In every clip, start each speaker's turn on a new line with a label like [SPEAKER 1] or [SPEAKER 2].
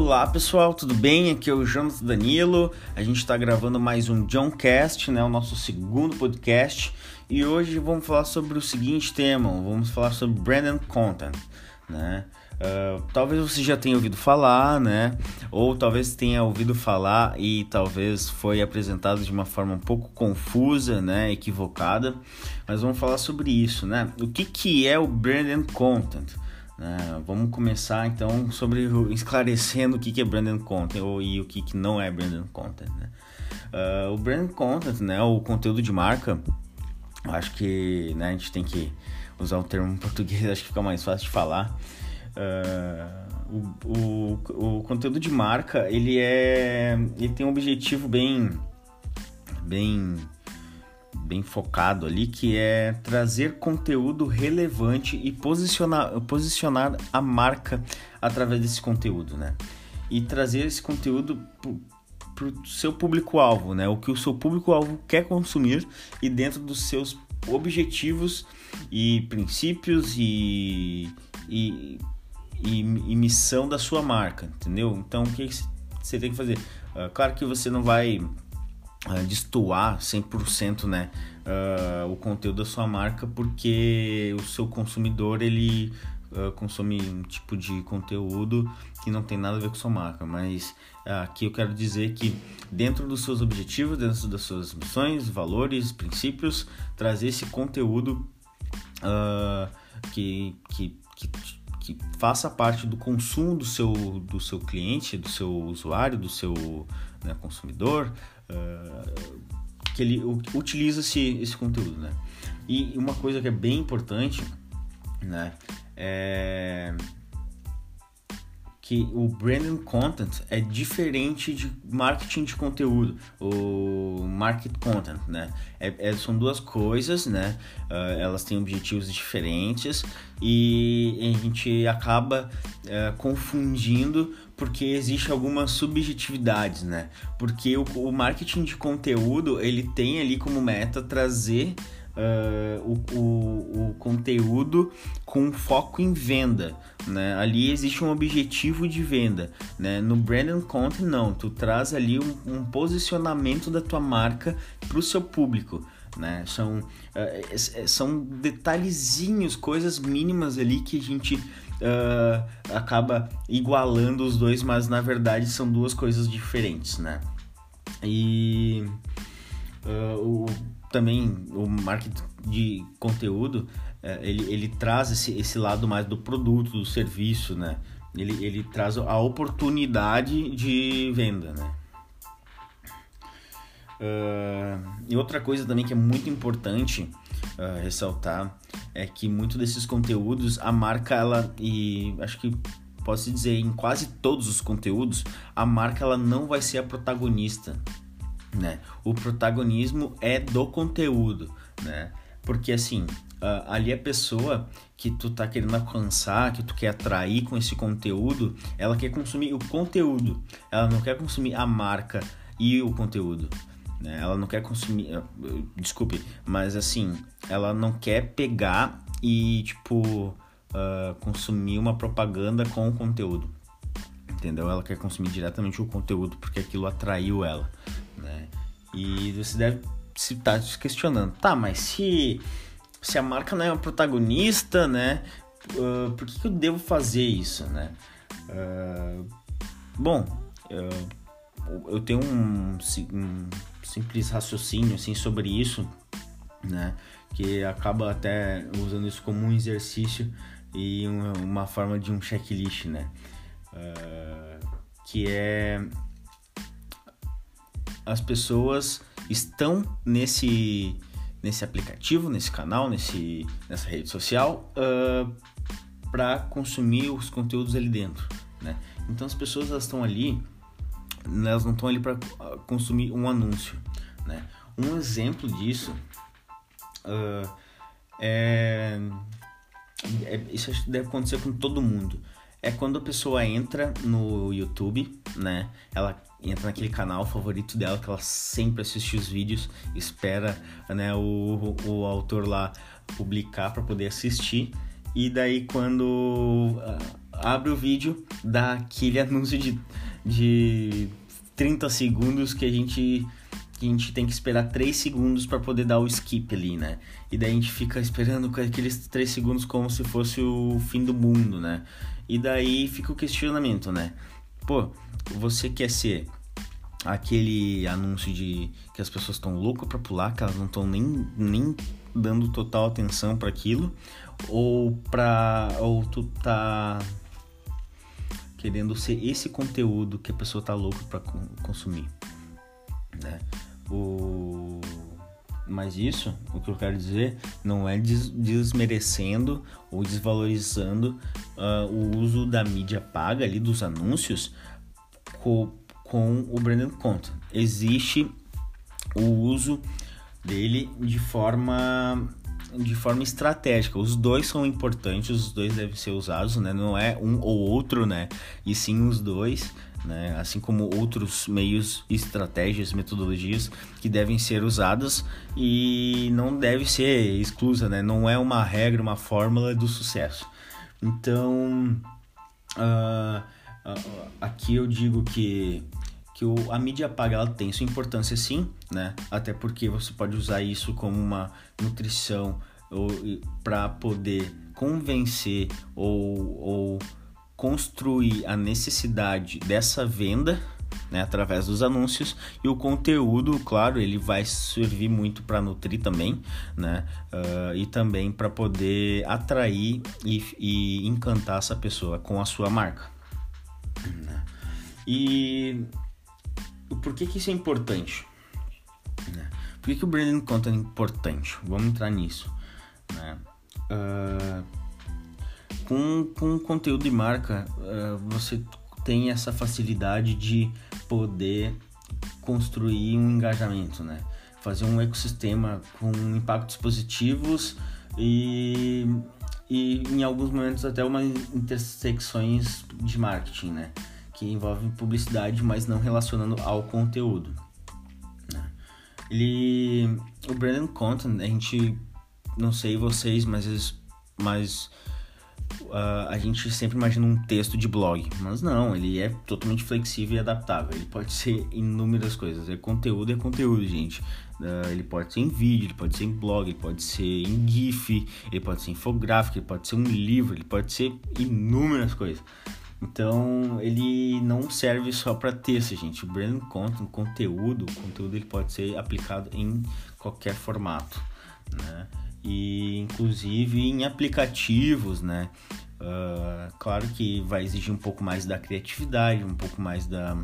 [SPEAKER 1] Olá pessoal, tudo bem? Aqui é o Jonas Danilo. A gente está gravando mais um Johncast, né? O nosso segundo podcast. E hoje vamos falar sobre o seguinte tema: vamos falar sobre branded content, né? Uh, talvez você já tenha ouvido falar, né? Ou talvez tenha ouvido falar e talvez foi apresentado de uma forma um pouco confusa, né? Equivocada. Mas vamos falar sobre isso, né? O que, que é o branded content? Uh, vamos começar então sobre esclarecendo o que, que é branded content ou, e o que, que não é branded content. Né? Uh, o branded content, né? O conteúdo de marca. Acho que né, a gente tem que usar o termo em português, acho que fica mais fácil de falar. Uh, o, o, o conteúdo de marca ele é ele tem um objetivo bem bem bem focado ali que é trazer conteúdo relevante e posicionar posicionar a marca através desse conteúdo né e trazer esse conteúdo para o seu público-alvo, né? O que o seu público-alvo quer consumir e dentro dos seus objetivos e princípios e, e e, e, missão da sua marca, entendeu? Então, o que, você tem que fazer? Uh, claro que você não vai uh, destoar 100% né, uh, o conteúdo da sua marca, porque o seu consumidor ele uh, consome um tipo de conteúdo que não tem nada a ver com sua marca, mas aqui eu quero dizer que dentro dos seus objetivos, dentro das suas missões, valores, princípios, trazer esse conteúdo que, que, que que faça parte do consumo do seu, do seu cliente, do seu usuário, do seu né, consumidor, uh, que ele utiliza esse, esse conteúdo, né? E uma coisa que é bem importante, né, é que o branding content é diferente de marketing de conteúdo, o market content, né? É, é, são duas coisas, né? Uh, elas têm objetivos diferentes e a gente acaba uh, confundindo porque existe algumas subjetividades, né? Porque o, o marketing de conteúdo ele tem ali como meta trazer uh, o, o, o, conteúdo com foco em venda. Né? Ali existe um objetivo de venda. Né? No branding content, não. Tu traz ali um, um posicionamento da tua marca para o seu público. Né? São, uh, são detalhezinhos, coisas mínimas ali que a gente uh, acaba igualando os dois, mas na verdade são duas coisas diferentes, né? E uh, o também o marketing de conteúdo ele, ele traz esse, esse lado mais do produto, do serviço, né? Ele, ele traz a oportunidade de venda, né? Uh, e outra coisa também que é muito importante uh, ressaltar é que muito desses conteúdos a marca ela e acho que posso dizer em quase todos os conteúdos a marca ela não vai ser a protagonista né? O protagonismo é do conteúdo, né? Porque assim, uh, ali a pessoa que tu tá querendo alcançar, que tu quer atrair com esse conteúdo, ela quer consumir o conteúdo. Ela não quer consumir a marca e o conteúdo. Né? Ela não quer consumir. Desculpe, mas assim, ela não quer pegar e, tipo, uh, consumir uma propaganda com o conteúdo. Entendeu? Ela quer consumir diretamente o conteúdo porque aquilo atraiu ela. E você deve se estar tá se questionando, tá, mas se, se a marca não é uma protagonista, né? Uh, por que, que, eu devo fazer isso, né? Uh, bom, eu, eu tenho um, um, simples raciocínio assim sobre isso, né? Que acaba até usando isso como um exercício e uma, forma de um checklist, né? Uh, que é as pessoas estão nesse nesse aplicativo, nesse canal, nesse, nessa rede social uh, para consumir os conteúdos ali dentro, né? Então as pessoas estão ali, elas não estão ali para consumir um anúncio, né? Um exemplo disso uh, é, é, isso deve acontecer com todo mundo. É quando a pessoa entra no YouTube, né? Ela entra naquele canal favorito dela que ela sempre assiste os vídeos, espera né, o, o autor lá publicar para poder assistir. E daí quando abre o vídeo, dá aquele anúncio de, de 30 segundos que a gente que a gente tem que esperar 3 segundos para poder dar o skip ali, né? E daí a gente fica esperando aqueles 3 segundos como se fosse o fim do mundo, né? E daí fica o questionamento, né? Pô, você quer ser aquele anúncio de que as pessoas estão loucas para pular, que elas não estão nem, nem dando total atenção para aquilo, ou para ou tu tá querendo ser esse conteúdo que a pessoa tá louca para consumir, né? O mas isso, o que eu quero dizer, não é des desmerecendo ou desvalorizando uh, o uso da mídia paga ali dos anúncios com, com o branded content. Existe o uso dele de forma de forma estratégica. Os dois são importantes, os dois devem ser usados, né? Não é um ou outro, né? E sim os dois, né? Assim como outros meios, estratégias, metodologias que devem ser usadas e não deve ser exclusa, né? Não é uma regra, uma fórmula do sucesso. Então, uh, uh, aqui eu digo que que o, a mídia paga ela tem sua importância sim, né? Até porque você pode usar isso como uma nutrição para poder convencer ou, ou construir a necessidade dessa venda né, através dos anúncios e o conteúdo, claro, ele vai servir muito para nutrir também, né, uh, e também para poder atrair e, e, encantar essa pessoa com a sua marca. Né? E por que, que isso é importante? Né? Por que, que o branding content é importante? Vamos entrar nisso. Né? Uh, com, com conteúdo de marca, uh, você tem essa facilidade de poder construir um engajamento, né? Fazer um ecossistema com impactos positivos e, e em alguns momentos até umas intersecções de marketing, né? Que envolve publicidade, mas não relacionando ao conteúdo. Né? Ele, o branding content, a gente, não sei vocês, mas, mas uh, a gente sempre imagina um texto de blog, mas não, ele é totalmente flexível e adaptável. Ele pode ser inúmeras coisas. É conteúdo, é conteúdo, gente. Uh, ele pode ser em vídeo, ele pode ser em blog, ele pode ser em GIF, ele pode ser infográfico, ele pode ser um livro, ele pode ser inúmeras coisas. Então, ele não serve só para texto, gente. O brand content, conteúdo, o conteúdo ele pode ser aplicado em qualquer formato, né? E inclusive em aplicativos, né? Uh, claro que vai exigir um pouco mais da criatividade, um pouco mais da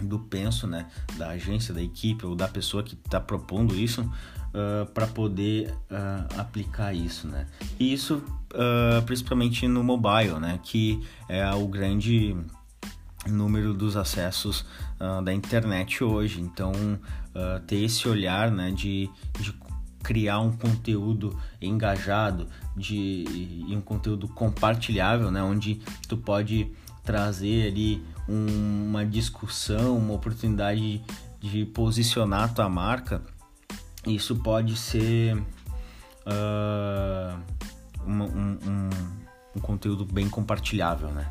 [SPEAKER 1] do penso, né, da agência, da equipe ou da pessoa que está propondo isso uh, para poder uh, aplicar isso, né? E isso uh, principalmente no mobile, né? Que é o grande número dos acessos da internet hoje. Então, ter esse olhar né, de, de criar um conteúdo engajado de, e um conteúdo compartilhável, né, onde tu pode trazer ali uma discussão, uma oportunidade de, posicionar a tua marca. Isso pode ser uh, uma, um, um, um conteúdo bem compartilhável, né?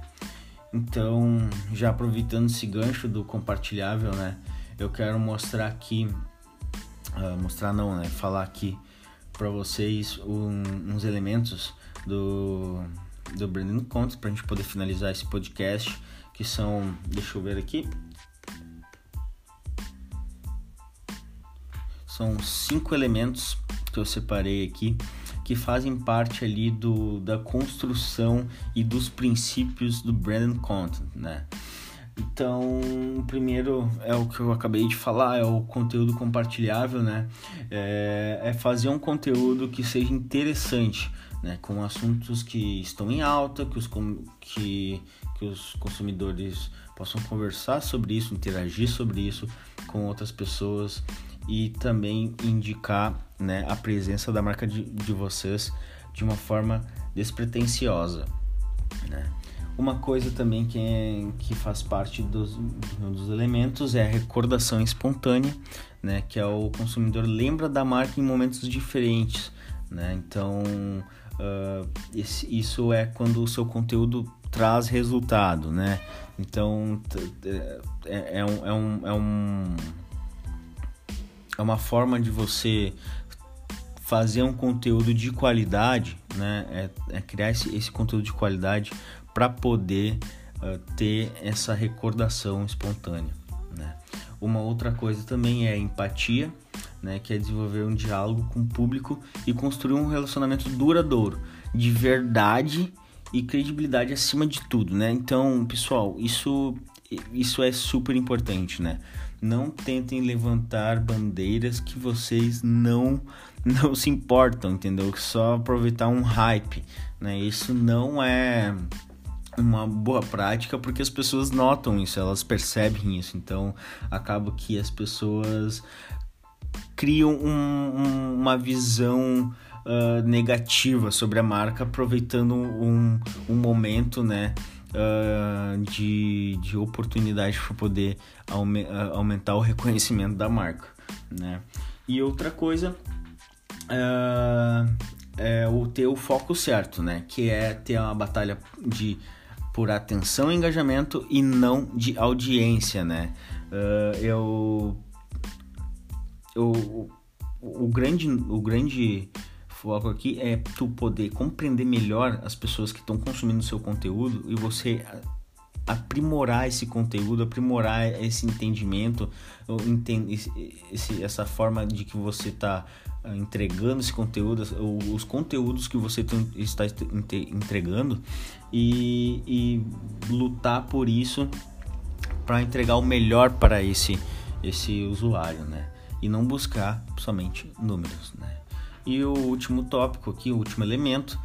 [SPEAKER 1] Então, já aproveitando esse gancho do compartilhável, né? Eu quero mostrar aqui, uh, mostrar não, né? Falar aqui para vocês um, uns elementos do, do Branding Content para a gente poder finalizar esse podcast, que são, deixa eu ver aqui, são cinco elementos que eu separei aqui que fazem parte ali do, da construção e dos princípios do brand content, né? Então, primeiro é o que eu acabei de falar, é o conteúdo compartilhável, né? É, é fazer um conteúdo que seja interessante, né? Com assuntos que estão em alta, que os, que, que os consumidores possam conversar sobre isso, interagir sobre isso com outras pessoas e também indicar né, a presença da marca de, de vocês de uma forma despretensiosa. Né? Uma coisa também que, é, que faz parte dos, dos elementos é a recordação espontânea, né? que é o consumidor lembra da marca em momentos diferentes. Né? Então, uh, isso é quando o seu conteúdo traz resultado, né? Então é, é, é, um, é, um, é uma forma de você fazer um conteúdo de qualidade, né? É, é criar esse, esse conteúdo de qualidade para poder uh, ter essa recordação espontânea, né? Uma outra coisa também é empatia, né? Que é desenvolver um diálogo com o público e construir um relacionamento duradouro, de verdade e credibilidade acima de tudo, né? Então, pessoal, isso isso é super importante, né? Não tentem levantar bandeiras que vocês não não se importam, entendeu? Só aproveitar um hype, né? Isso não é uma boa prática porque as pessoas notam isso, elas percebem isso, então acaba que as pessoas criam um, um, uma visão uh, negativa sobre a marca, aproveitando um, um momento, né? Uh, de, de oportunidade para poder uh, aumentar o reconhecimento da marca, né? E outra coisa uh, é o ter o foco certo, né? Que é ter uma batalha de por atenção e engajamento e não de audiência, né? eu, eu o grande o grande foco aqui é tu poder compreender melhor as pessoas que estão consumindo o seu conteúdo e você aprimorar esse conteúdo, aprimorar esse entendimento, esse, essa forma de que você está ah, entregando esse conteúdo, os conteúdos que você está entregando e, e lutar por isso para entregar o melhor para esse, esse usuário, né? E não buscar somente números, né? E o último tópico aqui, o último elemento,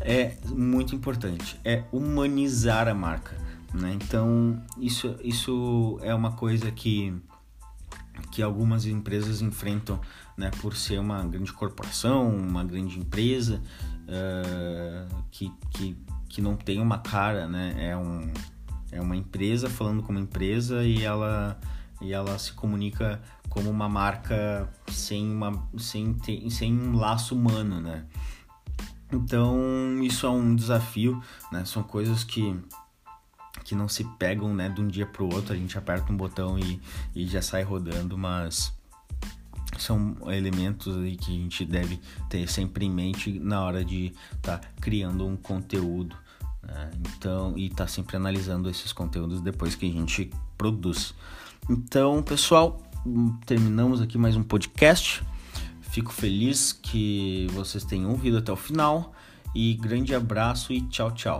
[SPEAKER 1] é muito importante, é humanizar a marca. Né? Então, isso, isso é uma coisa que, que algumas empresas enfrentam né, por ser uma grande corporação, uma grande empresa uh, que, que, que não tem uma cara, né? é, um, é uma empresa falando como empresa e ela, e ela se comunica como uma marca sem, uma, sem, ter, sem um laço humano, né? Então isso é um desafio, né? São coisas que, que não se pegam né, de um dia para o outro, a gente aperta um botão e, e já sai rodando, mas são elementos aí que a gente deve ter sempre em mente na hora de estar tá criando um conteúdo. Né? Então, e tá sempre analisando esses conteúdos depois que a gente produz. Então, pessoal, terminamos aqui mais um podcast. Fico feliz que vocês tenham ouvido até o final e grande abraço e tchau, tchau.